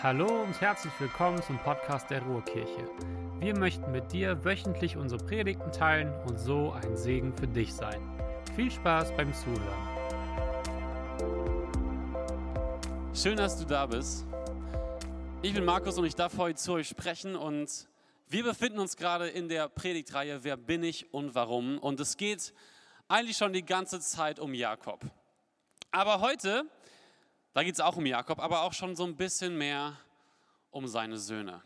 Hallo und herzlich willkommen zum Podcast der Ruhrkirche. Wir möchten mit dir wöchentlich unsere Predigten teilen und so ein Segen für dich sein. Viel Spaß beim Zuhören. Schön, dass du da bist. Ich bin Markus und ich darf heute zu euch sprechen und wir befinden uns gerade in der Predigtreihe Wer bin ich und warum? Und es geht eigentlich schon die ganze Zeit um Jakob. Aber heute da geht es auch um Jakob, aber auch schon so ein bisschen mehr um seine Söhne.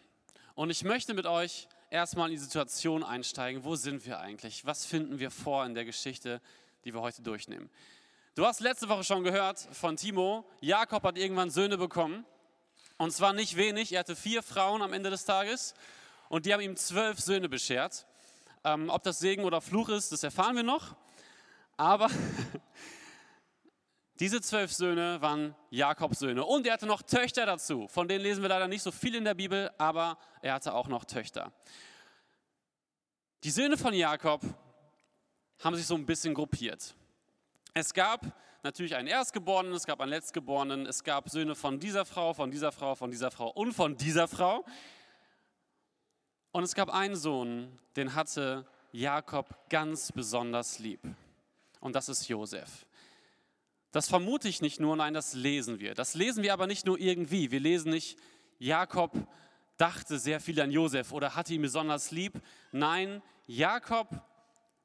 Und ich möchte mit euch erstmal in die Situation einsteigen. Wo sind wir eigentlich? Was finden wir vor in der Geschichte, die wir heute durchnehmen? Du hast letzte Woche schon gehört von Timo, Jakob hat irgendwann Söhne bekommen. Und zwar nicht wenig. Er hatte vier Frauen am Ende des Tages und die haben ihm zwölf Söhne beschert. Ähm, ob das Segen oder Fluch ist, das erfahren wir noch. Aber Diese zwölf Söhne waren Jakobs Söhne und er hatte noch Töchter dazu. Von denen lesen wir leider nicht so viel in der Bibel, aber er hatte auch noch Töchter. Die Söhne von Jakob haben sich so ein bisschen gruppiert. Es gab natürlich einen Erstgeborenen, es gab einen Letztgeborenen, es gab Söhne von dieser Frau, von dieser Frau, von dieser Frau und von dieser Frau. Und es gab einen Sohn, den hatte Jakob ganz besonders lieb. Und das ist Josef. Das vermute ich nicht nur, nein, das lesen wir. Das lesen wir aber nicht nur irgendwie. Wir lesen nicht, Jakob dachte sehr viel an Josef oder hatte ihn besonders lieb. Nein, Jakob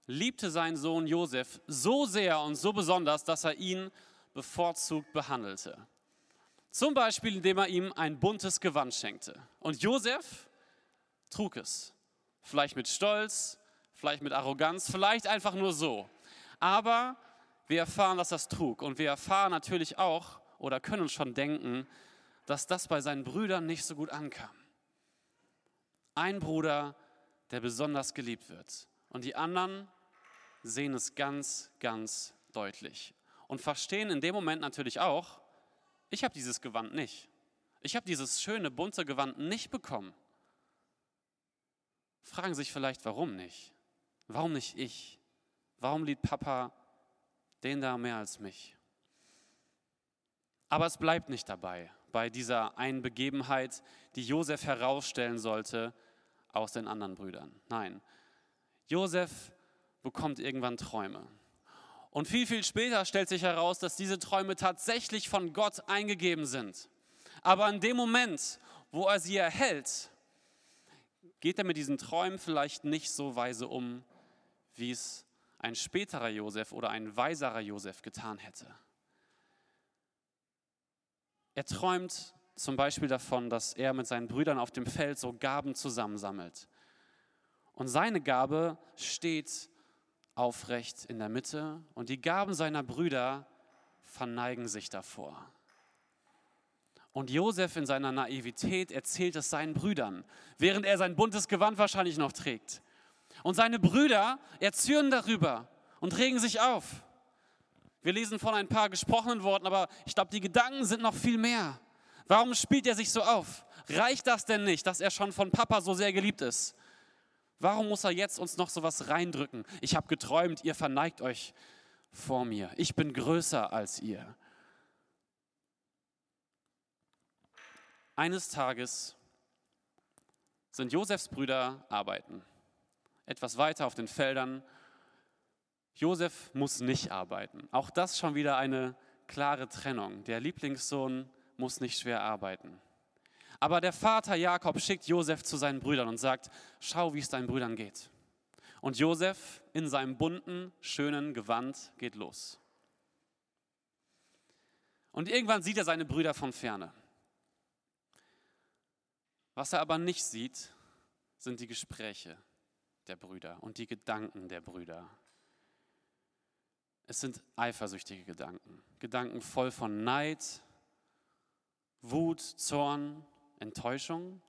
liebte seinen Sohn Josef so sehr und so besonders, dass er ihn bevorzugt behandelte. Zum Beispiel, indem er ihm ein buntes Gewand schenkte. Und Josef trug es. Vielleicht mit Stolz, vielleicht mit Arroganz, vielleicht einfach nur so. Aber wir erfahren, dass das trug. Und wir erfahren natürlich auch oder können uns schon denken, dass das bei seinen Brüdern nicht so gut ankam. Ein Bruder, der besonders geliebt wird. Und die anderen sehen es ganz, ganz deutlich. Und verstehen in dem Moment natürlich auch, ich habe dieses Gewand nicht. Ich habe dieses schöne, bunte Gewand nicht bekommen. Fragen sich vielleicht, warum nicht? Warum nicht ich? Warum liebt Papa den da mehr als mich. Aber es bleibt nicht dabei, bei dieser einen Begebenheit, die Josef herausstellen sollte aus den anderen Brüdern. Nein, Josef bekommt irgendwann Träume. Und viel, viel später stellt sich heraus, dass diese Träume tatsächlich von Gott eingegeben sind. Aber in dem Moment, wo er sie erhält, geht er mit diesen Träumen vielleicht nicht so weise um, wie es ein späterer Josef oder ein weiserer Josef getan hätte. Er träumt zum Beispiel davon, dass er mit seinen Brüdern auf dem Feld so Gaben zusammensammelt. Und seine Gabe steht aufrecht in der Mitte und die Gaben seiner Brüder verneigen sich davor. Und Josef in seiner Naivität erzählt es seinen Brüdern, während er sein buntes Gewand wahrscheinlich noch trägt. Und seine Brüder erzürnen darüber und regen sich auf. Wir lesen von ein paar gesprochenen Worten, aber ich glaube, die Gedanken sind noch viel mehr. Warum spielt er sich so auf? Reicht das denn nicht, dass er schon von Papa so sehr geliebt ist? Warum muss er jetzt uns noch so was reindrücken? Ich habe geträumt, ihr verneigt euch vor mir. Ich bin größer als ihr. Eines Tages sind Josefs Brüder arbeiten etwas weiter auf den Feldern. Josef muss nicht arbeiten. Auch das schon wieder eine klare Trennung. Der Lieblingssohn muss nicht schwer arbeiten. Aber der Vater Jakob schickt Josef zu seinen Brüdern und sagt, schau, wie es deinen Brüdern geht. Und Josef in seinem bunten, schönen Gewand geht los. Und irgendwann sieht er seine Brüder von ferne. Was er aber nicht sieht, sind die Gespräche, der Brüder und die Gedanken der Brüder. Es sind eifersüchtige Gedanken, Gedanken voll von Neid, Wut, Zorn, Enttäuschung.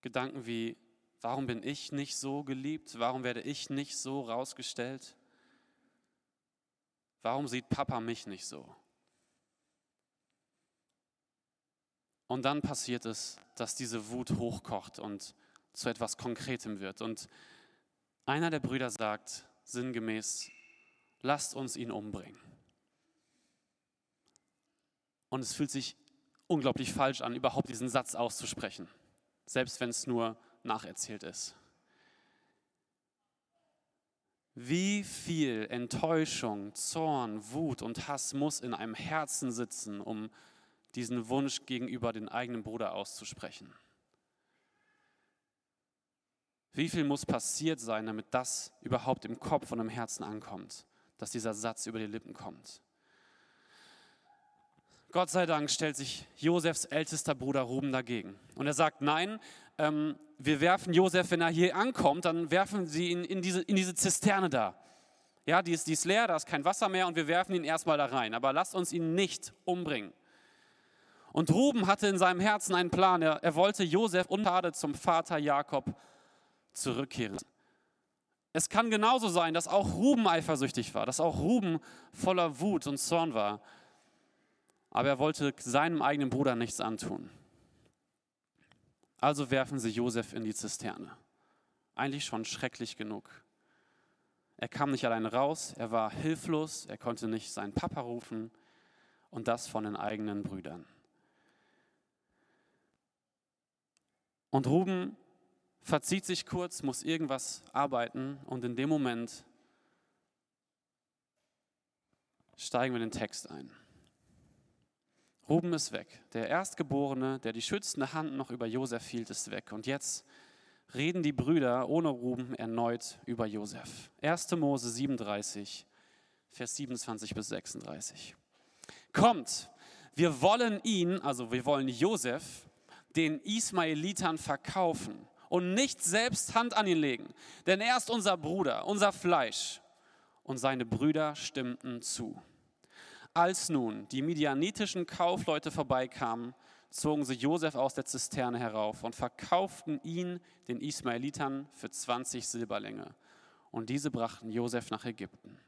Gedanken wie, warum bin ich nicht so geliebt? Warum werde ich nicht so rausgestellt? Warum sieht Papa mich nicht so? Und dann passiert es, dass diese Wut hochkocht und zu etwas Konkretem wird. Und einer der Brüder sagt sinngemäß, lasst uns ihn umbringen. Und es fühlt sich unglaublich falsch an, überhaupt diesen Satz auszusprechen, selbst wenn es nur nacherzählt ist. Wie viel Enttäuschung, Zorn, Wut und Hass muss in einem Herzen sitzen, um diesen Wunsch gegenüber den eigenen Bruder auszusprechen? Wie viel muss passiert sein, damit das überhaupt im Kopf und im Herzen ankommt, dass dieser Satz über die Lippen kommt? Gott sei Dank stellt sich Josefs ältester Bruder Ruben dagegen. Und er sagt, nein, ähm, wir werfen Josef, wenn er hier ankommt, dann werfen sie ihn in diese, in diese Zisterne da. Ja, die ist, die ist leer, da ist kein Wasser mehr und wir werfen ihn erstmal da rein. Aber lasst uns ihn nicht umbringen. Und Ruben hatte in seinem Herzen einen Plan. Er, er wollte Josef unschade zum Vater Jakob zurückkehren. Es kann genauso sein, dass auch Ruben eifersüchtig war, dass auch Ruben voller Wut und Zorn war. Aber er wollte seinem eigenen Bruder nichts antun. Also werfen sie Josef in die Zisterne. Eigentlich schon schrecklich genug. Er kam nicht allein raus, er war hilflos, er konnte nicht seinen Papa rufen und das von den eigenen Brüdern. Und Ruben verzieht sich kurz, muss irgendwas arbeiten und in dem Moment steigen wir den Text ein. Ruben ist weg. Der Erstgeborene, der die schützende Hand noch über Josef hielt, ist weg. Und jetzt reden die Brüder ohne Ruben erneut über Josef. 1. Mose 37, Vers 27 bis 36. Kommt, wir wollen ihn, also wir wollen Josef, den Ismaelitern verkaufen und nicht selbst Hand an ihn legen, denn er ist unser Bruder, unser Fleisch. Und seine Brüder stimmten zu. Als nun die midianitischen Kaufleute vorbeikamen, zogen sie Josef aus der Zisterne herauf und verkauften ihn den Ismaelitern für 20 Silberlänge. Und diese brachten Josef nach Ägypten.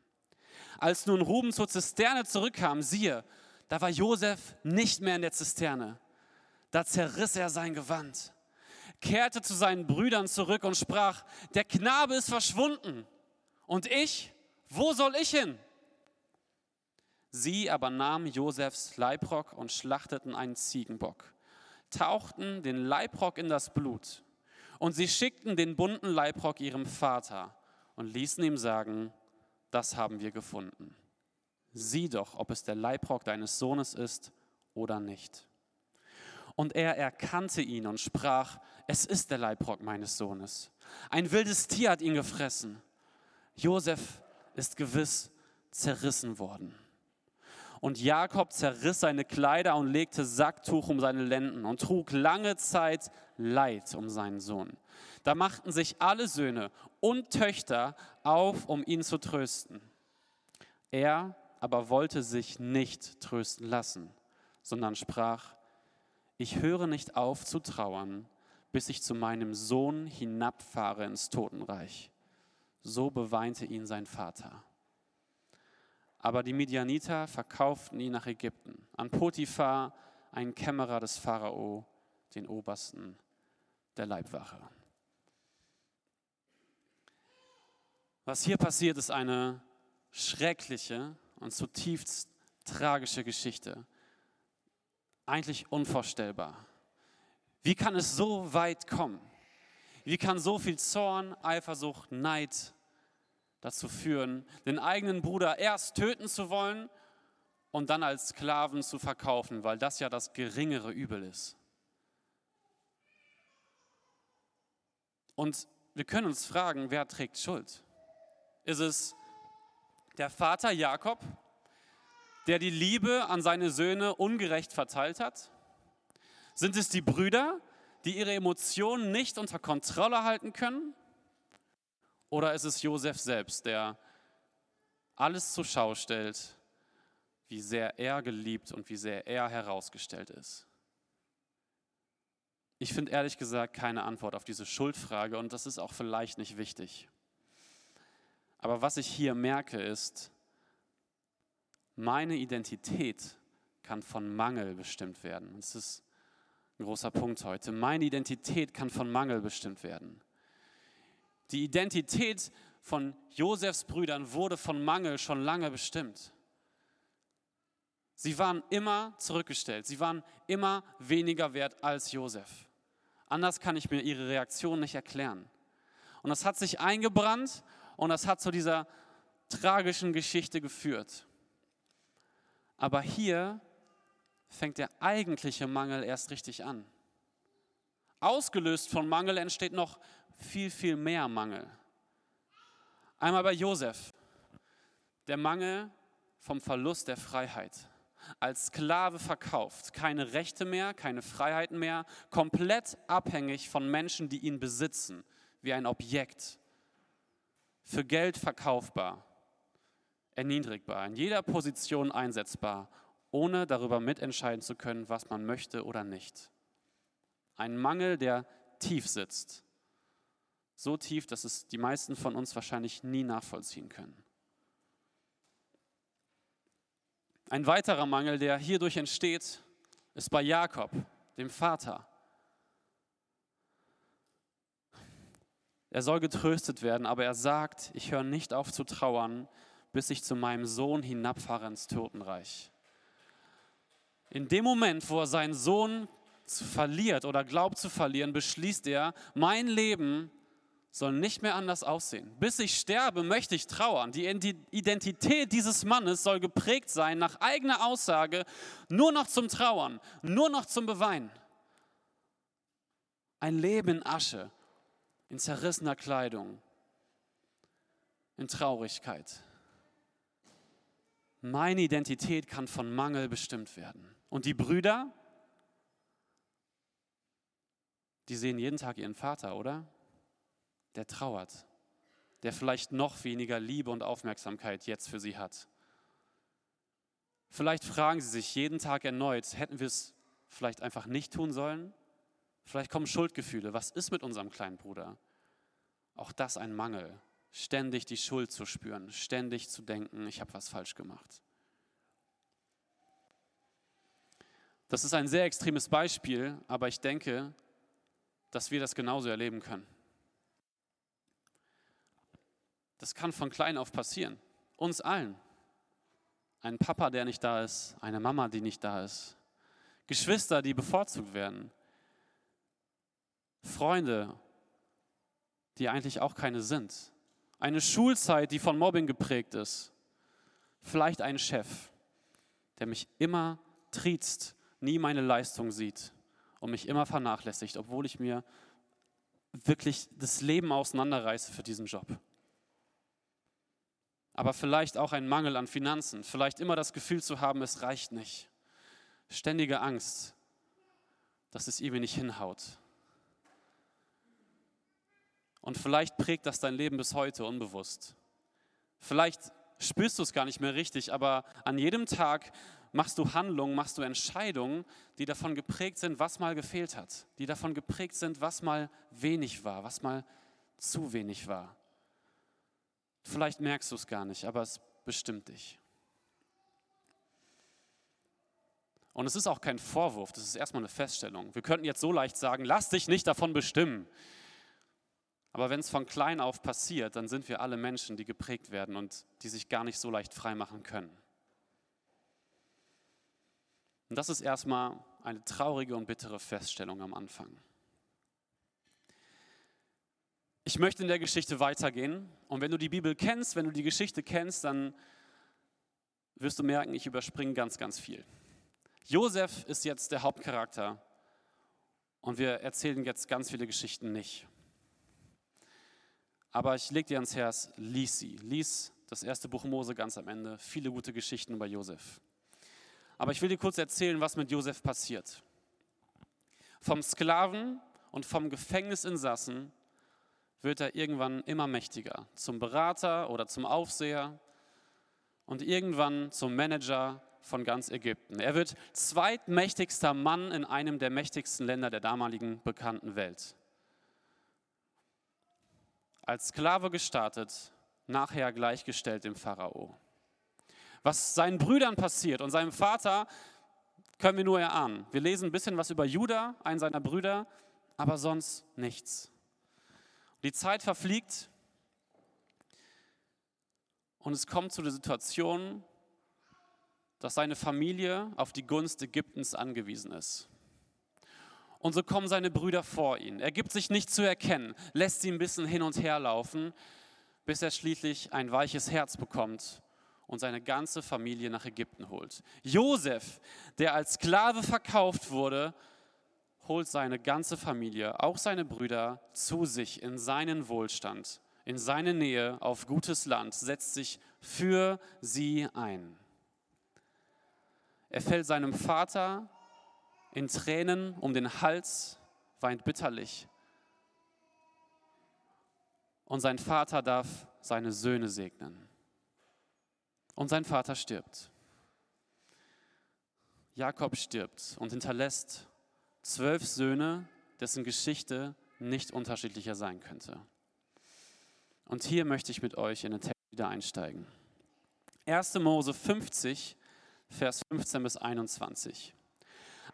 Als nun Ruben zur Zisterne zurückkam, siehe, da war Josef nicht mehr in der Zisterne. Da zerriss er sein Gewand kehrte zu seinen Brüdern zurück und sprach, der Knabe ist verschwunden. Und ich, wo soll ich hin? Sie aber nahmen Josefs Leibrock und schlachteten einen Ziegenbock, tauchten den Leibrock in das Blut und sie schickten den bunten Leibrock ihrem Vater und ließen ihm sagen, das haben wir gefunden. Sieh doch, ob es der Leibrock deines Sohnes ist oder nicht. Und er erkannte ihn und sprach, es ist der Leibrock meines Sohnes. Ein wildes Tier hat ihn gefressen. Josef ist gewiss zerrissen worden. Und Jakob zerriss seine Kleider und legte Sacktuch um seine Lenden und trug lange Zeit Leid um seinen Sohn. Da machten sich alle Söhne und Töchter auf, um ihn zu trösten. Er aber wollte sich nicht trösten lassen, sondern sprach, ich höre nicht auf zu trauern, bis ich zu meinem Sohn hinabfahre ins Totenreich. So beweinte ihn sein Vater. Aber die Midianiter verkauften ihn nach Ägypten, an Potiphar, einen Kämmerer des Pharao, den Obersten der Leibwache. Was hier passiert, ist eine schreckliche und zutiefst tragische Geschichte eigentlich unvorstellbar. Wie kann es so weit kommen? Wie kann so viel Zorn, Eifersucht, Neid dazu führen, den eigenen Bruder erst töten zu wollen und dann als Sklaven zu verkaufen, weil das ja das geringere Übel ist? Und wir können uns fragen, wer trägt Schuld? Ist es der Vater Jakob, der die Liebe an seine Söhne ungerecht verteilt hat? Sind es die Brüder, die ihre Emotionen nicht unter Kontrolle halten können? Oder ist es Josef selbst, der alles zur Schau stellt, wie sehr er geliebt und wie sehr er herausgestellt ist? Ich finde ehrlich gesagt keine Antwort auf diese Schuldfrage und das ist auch vielleicht nicht wichtig. Aber was ich hier merke ist, meine Identität kann von Mangel bestimmt werden. Das ist ein großer Punkt heute. Meine Identität kann von Mangel bestimmt werden. Die Identität von Josefs Brüdern wurde von Mangel schon lange bestimmt. Sie waren immer zurückgestellt. Sie waren immer weniger wert als Josef. Anders kann ich mir ihre Reaktion nicht erklären. Und das hat sich eingebrannt und das hat zu dieser tragischen Geschichte geführt. Aber hier fängt der eigentliche Mangel erst richtig an. Ausgelöst von Mangel entsteht noch viel, viel mehr Mangel. Einmal bei Josef. Der Mangel vom Verlust der Freiheit. Als Sklave verkauft, keine Rechte mehr, keine Freiheiten mehr, komplett abhängig von Menschen, die ihn besitzen, wie ein Objekt. Für Geld verkaufbar, erniedrigbar, in jeder Position einsetzbar, ohne darüber mitentscheiden zu können, was man möchte oder nicht. Ein Mangel, der tief sitzt. So tief, dass es die meisten von uns wahrscheinlich nie nachvollziehen können. Ein weiterer Mangel, der hierdurch entsteht, ist bei Jakob, dem Vater. Er soll getröstet werden, aber er sagt, ich höre nicht auf zu trauern, bis ich zu meinem Sohn hinabfahre ins Totenreich. In dem Moment, wo er seinen Sohn verliert oder glaubt zu verlieren, beschließt er, mein Leben soll nicht mehr anders aussehen. Bis ich sterbe, möchte ich trauern. Die Identität dieses Mannes soll geprägt sein, nach eigener Aussage, nur noch zum Trauern, nur noch zum Beweinen. Ein Leben in Asche, in zerrissener Kleidung, in Traurigkeit. Meine Identität kann von Mangel bestimmt werden. Und die Brüder, die sehen jeden Tag ihren Vater, oder? Der trauert, der vielleicht noch weniger Liebe und Aufmerksamkeit jetzt für sie hat. Vielleicht fragen sie sich jeden Tag erneut, hätten wir es vielleicht einfach nicht tun sollen? Vielleicht kommen Schuldgefühle. Was ist mit unserem kleinen Bruder? Auch das ein Mangel. Ständig die Schuld zu spüren, ständig zu denken, ich habe was falsch gemacht. Das ist ein sehr extremes Beispiel, aber ich denke, dass wir das genauso erleben können. Das kann von klein auf passieren. Uns allen. Ein Papa, der nicht da ist, eine Mama, die nicht da ist. Geschwister, die bevorzugt werden. Freunde, die eigentlich auch keine sind. Eine Schulzeit, die von Mobbing geprägt ist. Vielleicht ein Chef, der mich immer triezt nie meine Leistung sieht und mich immer vernachlässigt, obwohl ich mir wirklich das Leben auseinanderreiße für diesen Job. Aber vielleicht auch ein Mangel an Finanzen, vielleicht immer das Gefühl zu haben, es reicht nicht. Ständige Angst, dass es irgendwie nicht hinhaut. Und vielleicht prägt das dein Leben bis heute unbewusst. Vielleicht spürst du es gar nicht mehr richtig, aber an jedem Tag machst du Handlungen, machst du Entscheidungen, die davon geprägt sind, was mal gefehlt hat, die davon geprägt sind, was mal wenig war, was mal zu wenig war. Vielleicht merkst du es gar nicht, aber es bestimmt dich. Und es ist auch kein Vorwurf, das ist erstmal eine Feststellung. Wir könnten jetzt so leicht sagen, lass dich nicht davon bestimmen. Aber wenn es von klein auf passiert, dann sind wir alle Menschen, die geprägt werden und die sich gar nicht so leicht freimachen können. Und das ist erstmal eine traurige und bittere Feststellung am Anfang. Ich möchte in der Geschichte weitergehen. Und wenn du die Bibel kennst, wenn du die Geschichte kennst, dann wirst du merken, ich überspringe ganz, ganz viel. Josef ist jetzt der Hauptcharakter und wir erzählen jetzt ganz viele Geschichten nicht. Aber ich lege dir ans Herz, lies sie. Lies das erste Buch Mose ganz am Ende. Viele gute Geschichten über Josef. Aber ich will dir kurz erzählen, was mit Josef passiert. Vom Sklaven und vom Gefängnisinsassen wird er irgendwann immer mächtiger, zum Berater oder zum Aufseher und irgendwann zum Manager von ganz Ägypten. Er wird zweitmächtigster Mann in einem der mächtigsten Länder der damaligen bekannten Welt. Als Sklave gestartet, nachher gleichgestellt dem Pharao. Was seinen Brüdern passiert und seinem Vater, können wir nur erahnen. Wir lesen ein bisschen was über Judah, einen seiner Brüder, aber sonst nichts. Die Zeit verfliegt und es kommt zu der Situation, dass seine Familie auf die Gunst Ägyptens angewiesen ist. Und so kommen seine Brüder vor ihn. Er gibt sich nicht zu erkennen, lässt sie ein bisschen hin und her laufen, bis er schließlich ein weiches Herz bekommt und seine ganze Familie nach Ägypten holt. Josef, der als Sklave verkauft wurde, holt seine ganze Familie, auch seine Brüder, zu sich in seinen Wohlstand, in seine Nähe auf gutes Land, setzt sich für sie ein. Er fällt seinem Vater in Tränen um den Hals, weint bitterlich. Und sein Vater darf seine Söhne segnen. Und sein Vater stirbt. Jakob stirbt und hinterlässt zwölf Söhne, dessen Geschichte nicht unterschiedlicher sein könnte. Und hier möchte ich mit euch in den Text wieder einsteigen. 1. Mose 50, Vers 15 bis 21.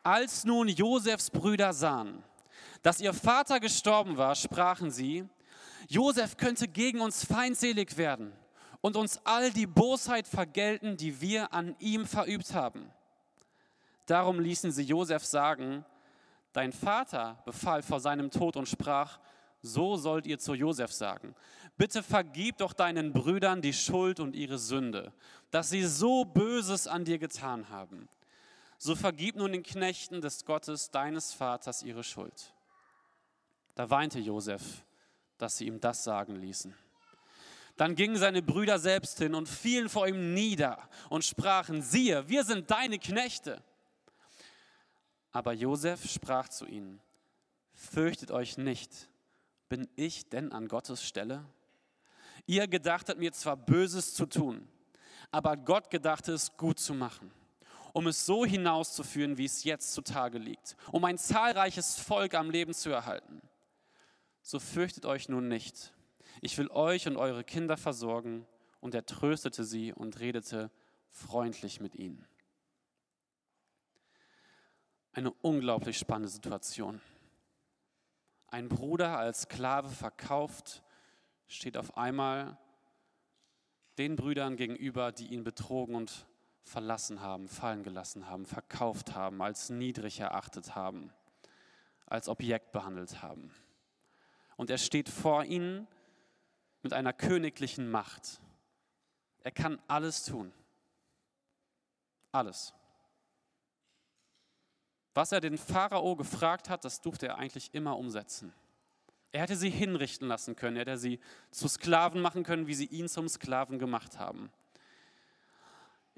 Als nun Josefs Brüder sahen, dass ihr Vater gestorben war, sprachen sie, Josef könnte gegen uns feindselig werden und uns all die Bosheit vergelten, die wir an ihm verübt haben. Darum ließen sie Josef sagen, dein Vater befahl vor seinem Tod und sprach, so sollt ihr zu Josef sagen, bitte vergib doch deinen Brüdern die Schuld und ihre Sünde, dass sie so Böses an dir getan haben so vergib nun den Knechten des Gottes deines Vaters ihre Schuld. Da weinte Josef, dass sie ihm das sagen ließen. Dann gingen seine Brüder selbst hin und fielen vor ihm nieder und sprachen, siehe, wir sind deine Knechte. Aber Josef sprach zu ihnen, fürchtet euch nicht, bin ich denn an Gottes Stelle? Ihr gedachtet mir zwar Böses zu tun, aber Gott gedachte es gut zu machen um es so hinauszuführen, wie es jetzt zutage liegt, um ein zahlreiches Volk am Leben zu erhalten. So fürchtet euch nun nicht. Ich will euch und eure Kinder versorgen. Und er tröstete sie und redete freundlich mit ihnen. Eine unglaublich spannende Situation. Ein Bruder als Sklave verkauft, steht auf einmal den Brüdern gegenüber, die ihn betrogen und verlassen haben, fallen gelassen haben, verkauft haben, als niedrig erachtet haben, als Objekt behandelt haben. Und er steht vor ihnen mit einer königlichen Macht. Er kann alles tun. Alles. Was er den Pharao gefragt hat, das durfte er eigentlich immer umsetzen. Er hätte sie hinrichten lassen können, er hätte sie zu Sklaven machen können, wie sie ihn zum Sklaven gemacht haben.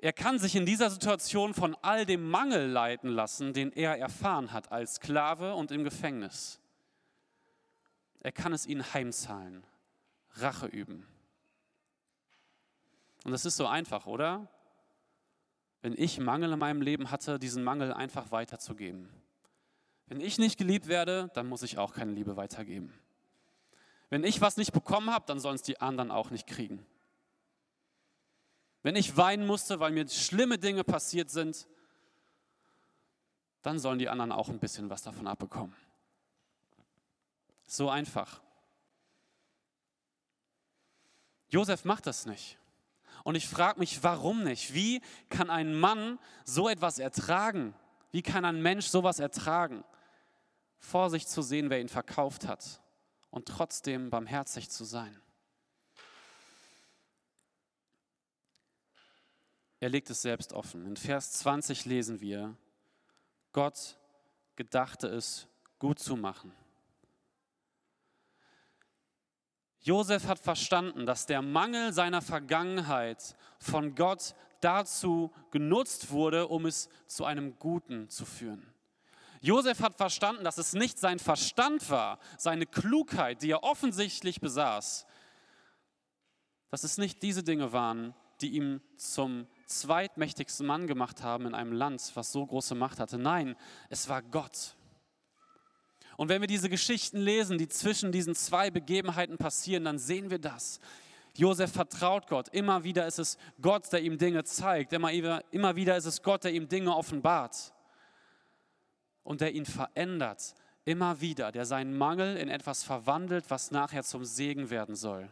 Er kann sich in dieser Situation von all dem Mangel leiten lassen, den er erfahren hat als Sklave und im Gefängnis. Er kann es ihnen heimzahlen, Rache üben. Und das ist so einfach, oder? Wenn ich Mangel in meinem Leben hatte, diesen Mangel einfach weiterzugeben. Wenn ich nicht geliebt werde, dann muss ich auch keine Liebe weitergeben. Wenn ich was nicht bekommen habe, dann sollen es die anderen auch nicht kriegen. Wenn ich weinen musste, weil mir schlimme Dinge passiert sind, dann sollen die anderen auch ein bisschen was davon abbekommen. So einfach. Josef macht das nicht. Und ich frage mich, warum nicht? Wie kann ein Mann so etwas ertragen? Wie kann ein Mensch sowas ertragen? Vor sich zu sehen, wer ihn verkauft hat und trotzdem barmherzig zu sein. Er legt es selbst offen. In Vers 20 lesen wir, Gott gedachte es gut zu machen. Josef hat verstanden, dass der Mangel seiner Vergangenheit von Gott dazu genutzt wurde, um es zu einem Guten zu führen. Josef hat verstanden, dass es nicht sein Verstand war, seine Klugheit, die er offensichtlich besaß, dass es nicht diese Dinge waren, die ihm zum zweitmächtigsten Mann gemacht haben in einem Land, was so große Macht hatte. Nein, es war Gott. Und wenn wir diese Geschichten lesen, die zwischen diesen zwei Begebenheiten passieren, dann sehen wir das. Josef vertraut Gott. Immer wieder ist es Gott, der ihm Dinge zeigt. Immer, immer wieder ist es Gott, der ihm Dinge offenbart. Und der ihn verändert. Immer wieder, der seinen Mangel in etwas verwandelt, was nachher zum Segen werden soll.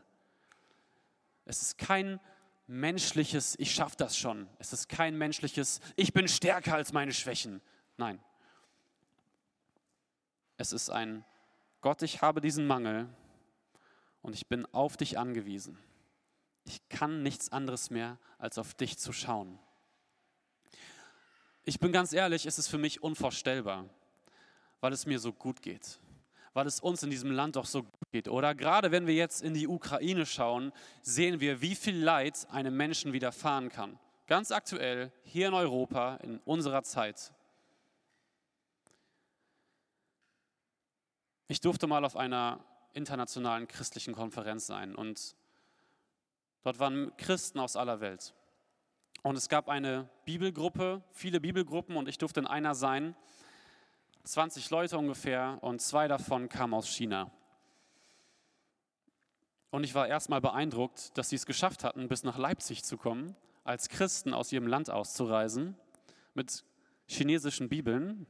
Es ist kein menschliches, ich schaffe das schon. Es ist kein menschliches, ich bin stärker als meine Schwächen. Nein. Es ist ein, Gott, ich habe diesen Mangel und ich bin auf dich angewiesen. Ich kann nichts anderes mehr, als auf dich zu schauen. Ich bin ganz ehrlich, es ist für mich unvorstellbar, weil es mir so gut geht, weil es uns in diesem Land doch so gut geht. Oder gerade wenn wir jetzt in die Ukraine schauen, sehen wir, wie viel Leid einem Menschen widerfahren kann. Ganz aktuell hier in Europa, in unserer Zeit. Ich durfte mal auf einer internationalen christlichen Konferenz sein und dort waren Christen aus aller Welt. Und es gab eine Bibelgruppe, viele Bibelgruppen und ich durfte in einer sein, 20 Leute ungefähr und zwei davon kamen aus China. Und ich war erstmal beeindruckt, dass sie es geschafft hatten, bis nach Leipzig zu kommen, als Christen aus ihrem Land auszureisen, mit chinesischen Bibeln.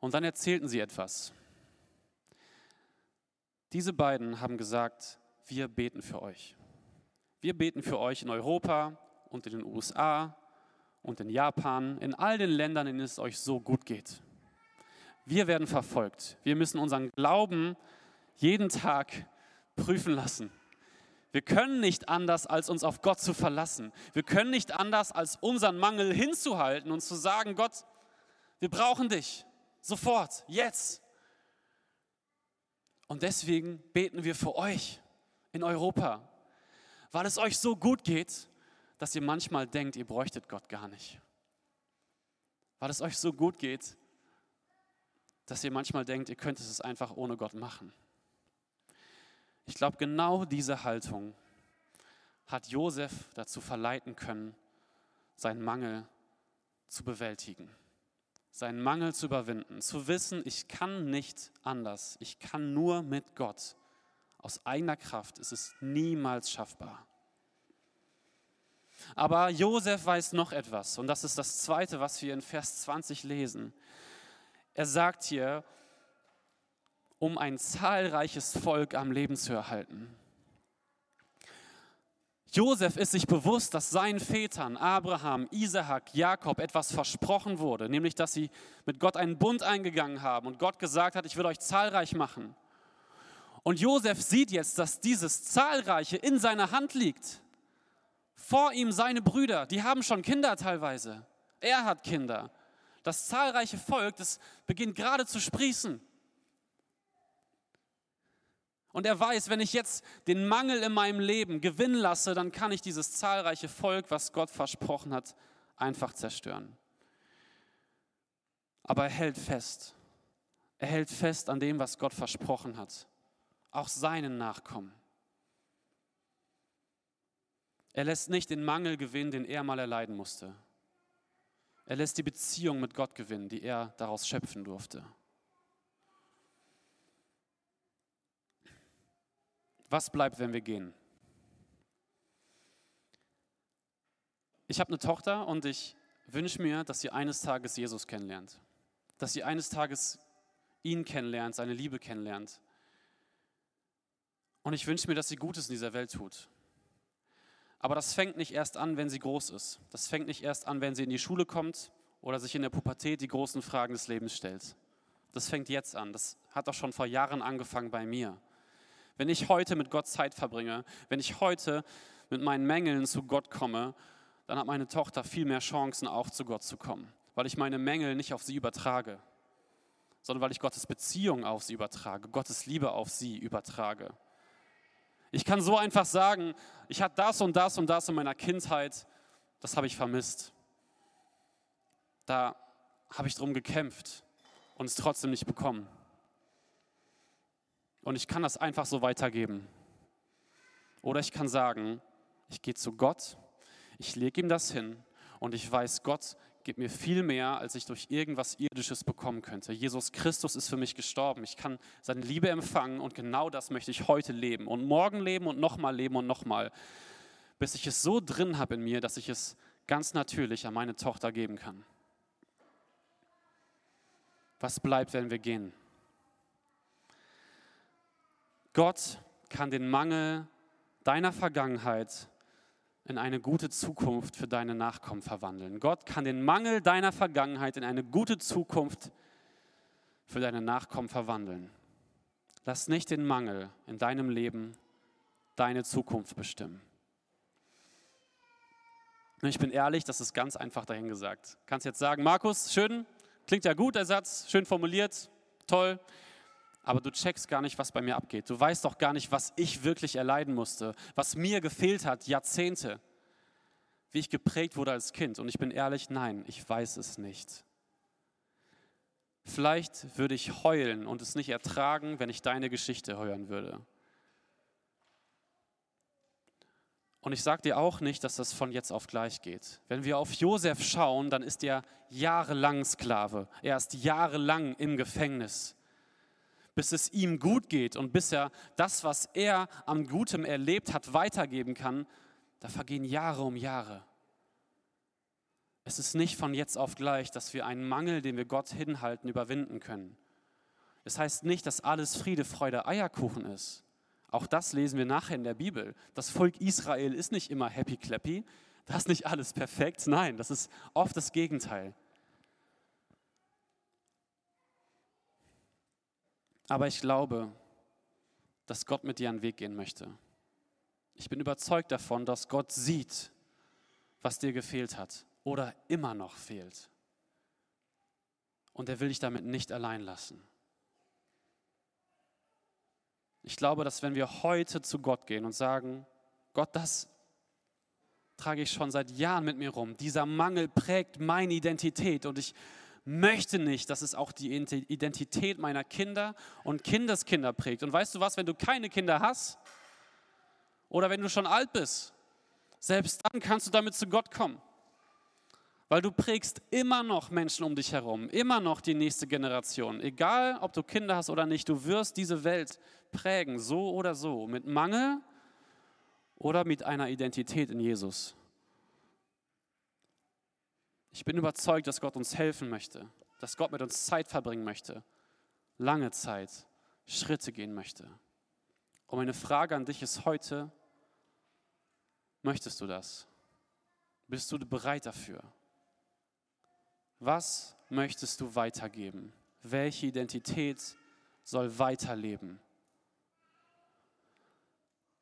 Und dann erzählten sie etwas. Diese beiden haben gesagt, wir beten für euch. Wir beten für euch in Europa und in den USA und in Japan, in all den Ländern, in denen es euch so gut geht. Wir werden verfolgt. Wir müssen unseren Glauben jeden Tag prüfen lassen. Wir können nicht anders, als uns auf Gott zu verlassen. Wir können nicht anders, als unseren Mangel hinzuhalten und zu sagen, Gott, wir brauchen dich. Sofort, jetzt. Und deswegen beten wir für euch in Europa, weil es euch so gut geht, dass ihr manchmal denkt, ihr bräuchtet Gott gar nicht. Weil es euch so gut geht, dass ihr manchmal denkt, ihr könntet es einfach ohne Gott machen. Ich glaube, genau diese Haltung hat Josef dazu verleiten können, seinen Mangel zu bewältigen seinen Mangel zu überwinden, zu wissen, ich kann nicht anders, ich kann nur mit Gott. Aus eigener Kraft ist es niemals schaffbar. Aber Josef weiß noch etwas und das ist das Zweite, was wir in Vers 20 lesen. Er sagt hier, um ein zahlreiches Volk am Leben zu erhalten. Josef ist sich bewusst, dass seinen Vätern Abraham, Isaak, Jakob etwas versprochen wurde, nämlich dass sie mit Gott einen Bund eingegangen haben und Gott gesagt hat, ich will euch zahlreich machen. Und Josef sieht jetzt, dass dieses Zahlreiche in seiner Hand liegt. Vor ihm seine Brüder, die haben schon Kinder teilweise. Er hat Kinder. Das zahlreiche Volk, das beginnt gerade zu sprießen. Und er weiß, wenn ich jetzt den Mangel in meinem Leben gewinnen lasse, dann kann ich dieses zahlreiche Volk, was Gott versprochen hat, einfach zerstören. Aber er hält fest. Er hält fest an dem, was Gott versprochen hat. Auch seinen Nachkommen. Er lässt nicht den Mangel gewinnen, den er mal erleiden musste. Er lässt die Beziehung mit Gott gewinnen, die er daraus schöpfen durfte. Was bleibt, wenn wir gehen? Ich habe eine Tochter und ich wünsche mir, dass sie eines Tages Jesus kennenlernt. Dass sie eines Tages ihn kennenlernt, seine Liebe kennenlernt. Und ich wünsche mir, dass sie Gutes in dieser Welt tut. Aber das fängt nicht erst an, wenn sie groß ist. Das fängt nicht erst an, wenn sie in die Schule kommt oder sich in der Pubertät die großen Fragen des Lebens stellt. Das fängt jetzt an. Das hat auch schon vor Jahren angefangen bei mir. Wenn ich heute mit Gott Zeit verbringe, wenn ich heute mit meinen Mängeln zu Gott komme, dann hat meine Tochter viel mehr Chancen, auch zu Gott zu kommen, weil ich meine Mängel nicht auf sie übertrage, sondern weil ich Gottes Beziehung auf sie übertrage, Gottes Liebe auf sie übertrage. Ich kann so einfach sagen, ich hatte das und das und das in meiner Kindheit, das habe ich vermisst. Da habe ich drum gekämpft und es trotzdem nicht bekommen. Und ich kann das einfach so weitergeben. Oder ich kann sagen, ich gehe zu Gott, ich lege ihm das hin und ich weiß, Gott gibt mir viel mehr, als ich durch irgendwas Irdisches bekommen könnte. Jesus Christus ist für mich gestorben. Ich kann seine Liebe empfangen und genau das möchte ich heute leben und morgen leben und nochmal leben und nochmal, bis ich es so drin habe in mir, dass ich es ganz natürlich an meine Tochter geben kann. Was bleibt, wenn wir gehen? Gott kann den Mangel deiner Vergangenheit in eine gute Zukunft für deine Nachkommen verwandeln. Gott kann den Mangel deiner Vergangenheit in eine gute Zukunft für deine Nachkommen verwandeln. Lass nicht den Mangel in deinem Leben deine Zukunft bestimmen. Ich bin ehrlich, das ist ganz einfach dahingesagt. Kannst jetzt sagen, Markus, schön, klingt ja gut, der Satz, schön formuliert, toll, aber du checkst gar nicht, was bei mir abgeht. Du weißt doch gar nicht, was ich wirklich erleiden musste, was mir gefehlt hat, Jahrzehnte, wie ich geprägt wurde als Kind. Und ich bin ehrlich, nein, ich weiß es nicht. Vielleicht würde ich heulen und es nicht ertragen, wenn ich deine Geschichte hören würde. Und ich sage dir auch nicht, dass das von jetzt auf gleich geht. Wenn wir auf Josef schauen, dann ist er jahrelang Sklave. Er ist jahrelang im Gefängnis, bis es ihm gut geht und bis er das, was er am Gutem erlebt hat, weitergeben kann. Da vergehen Jahre um Jahre. Es ist nicht von jetzt auf gleich, dass wir einen Mangel, den wir Gott hinhalten, überwinden können. Es heißt nicht, dass alles Friede, Freude, Eierkuchen ist. Auch das lesen wir nachher in der Bibel. Das Volk Israel ist nicht immer happy clappy. Das ist nicht alles perfekt. Nein, das ist oft das Gegenteil. Aber ich glaube, dass Gott mit dir einen Weg gehen möchte. Ich bin überzeugt davon, dass Gott sieht, was dir gefehlt hat oder immer noch fehlt. Und er will dich damit nicht allein lassen. Ich glaube, dass wenn wir heute zu Gott gehen und sagen, Gott, das trage ich schon seit Jahren mit mir rum, dieser Mangel prägt meine Identität und ich möchte nicht, dass es auch die Identität meiner Kinder und Kindeskinder prägt. Und weißt du was, wenn du keine Kinder hast oder wenn du schon alt bist, selbst dann kannst du damit zu Gott kommen. Weil du prägst immer noch Menschen um dich herum, immer noch die nächste Generation. Egal, ob du Kinder hast oder nicht, du wirst diese Welt prägen, so oder so, mit Mangel oder mit einer Identität in Jesus. Ich bin überzeugt, dass Gott uns helfen möchte, dass Gott mit uns Zeit verbringen möchte, lange Zeit, Schritte gehen möchte. Und meine Frage an dich ist heute, möchtest du das? Bist du bereit dafür? Was möchtest du weitergeben? Welche Identität soll weiterleben?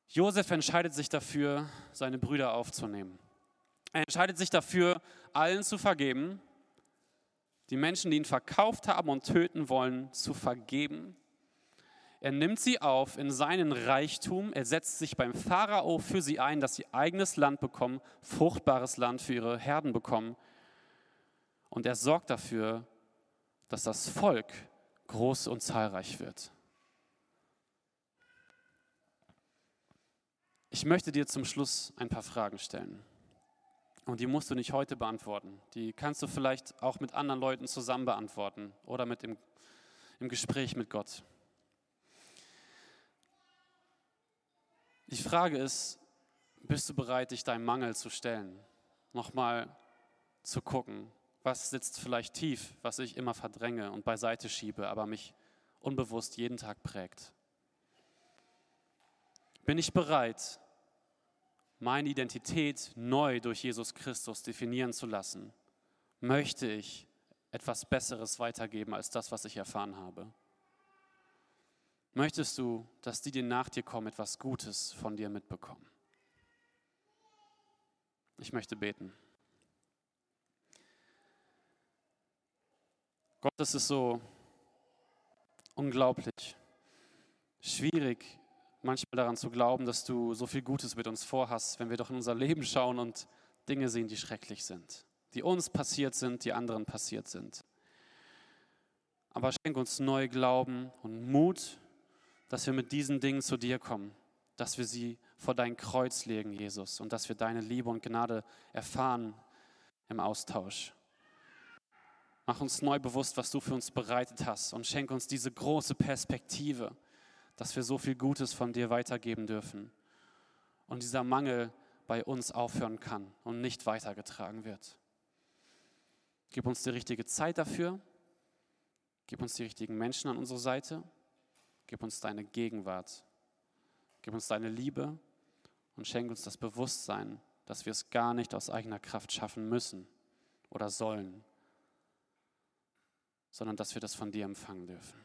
Josef entscheidet sich dafür, seine Brüder aufzunehmen. Er entscheidet sich dafür, allen zu vergeben, die Menschen, die ihn verkauft haben und töten wollen, zu vergeben. Er nimmt sie auf in seinen Reichtum. Er setzt sich beim Pharao für sie ein, dass sie eigenes Land bekommen, fruchtbares Land für ihre Herden bekommen. Und er sorgt dafür, dass das Volk groß und zahlreich wird. Ich möchte dir zum Schluss ein paar Fragen stellen. Und die musst du nicht heute beantworten. Die kannst du vielleicht auch mit anderen Leuten zusammen beantworten oder mit im, im Gespräch mit Gott. Die Frage ist, bist du bereit, dich deinem Mangel zu stellen? Nochmal zu gucken, was sitzt vielleicht tief, was ich immer verdränge und beiseite schiebe, aber mich unbewusst jeden Tag prägt? Bin ich bereit, meine Identität neu durch Jesus Christus definieren zu lassen? Möchte ich etwas Besseres weitergeben als das, was ich erfahren habe? Möchtest du, dass die, die nach dir kommen, etwas Gutes von dir mitbekommen? Ich möchte beten. Gott, es ist so unglaublich schwierig, manchmal daran zu glauben, dass du so viel Gutes mit uns vorhast, wenn wir doch in unser Leben schauen und Dinge sehen, die schrecklich sind, die uns passiert sind, die anderen passiert sind. Aber schenk uns neu Glauben und Mut, dass wir mit diesen Dingen zu dir kommen, dass wir sie vor dein Kreuz legen, Jesus, und dass wir deine Liebe und Gnade erfahren im Austausch. Mach uns neu bewusst, was du für uns bereitet hast und schenk uns diese große Perspektive, dass wir so viel Gutes von dir weitergeben dürfen und dieser Mangel bei uns aufhören kann und nicht weitergetragen wird. Gib uns die richtige Zeit dafür, gib uns die richtigen Menschen an unserer Seite, gib uns deine Gegenwart, gib uns deine Liebe und schenk uns das Bewusstsein, dass wir es gar nicht aus eigener Kraft schaffen müssen oder sollen, sondern dass wir das von dir empfangen dürfen.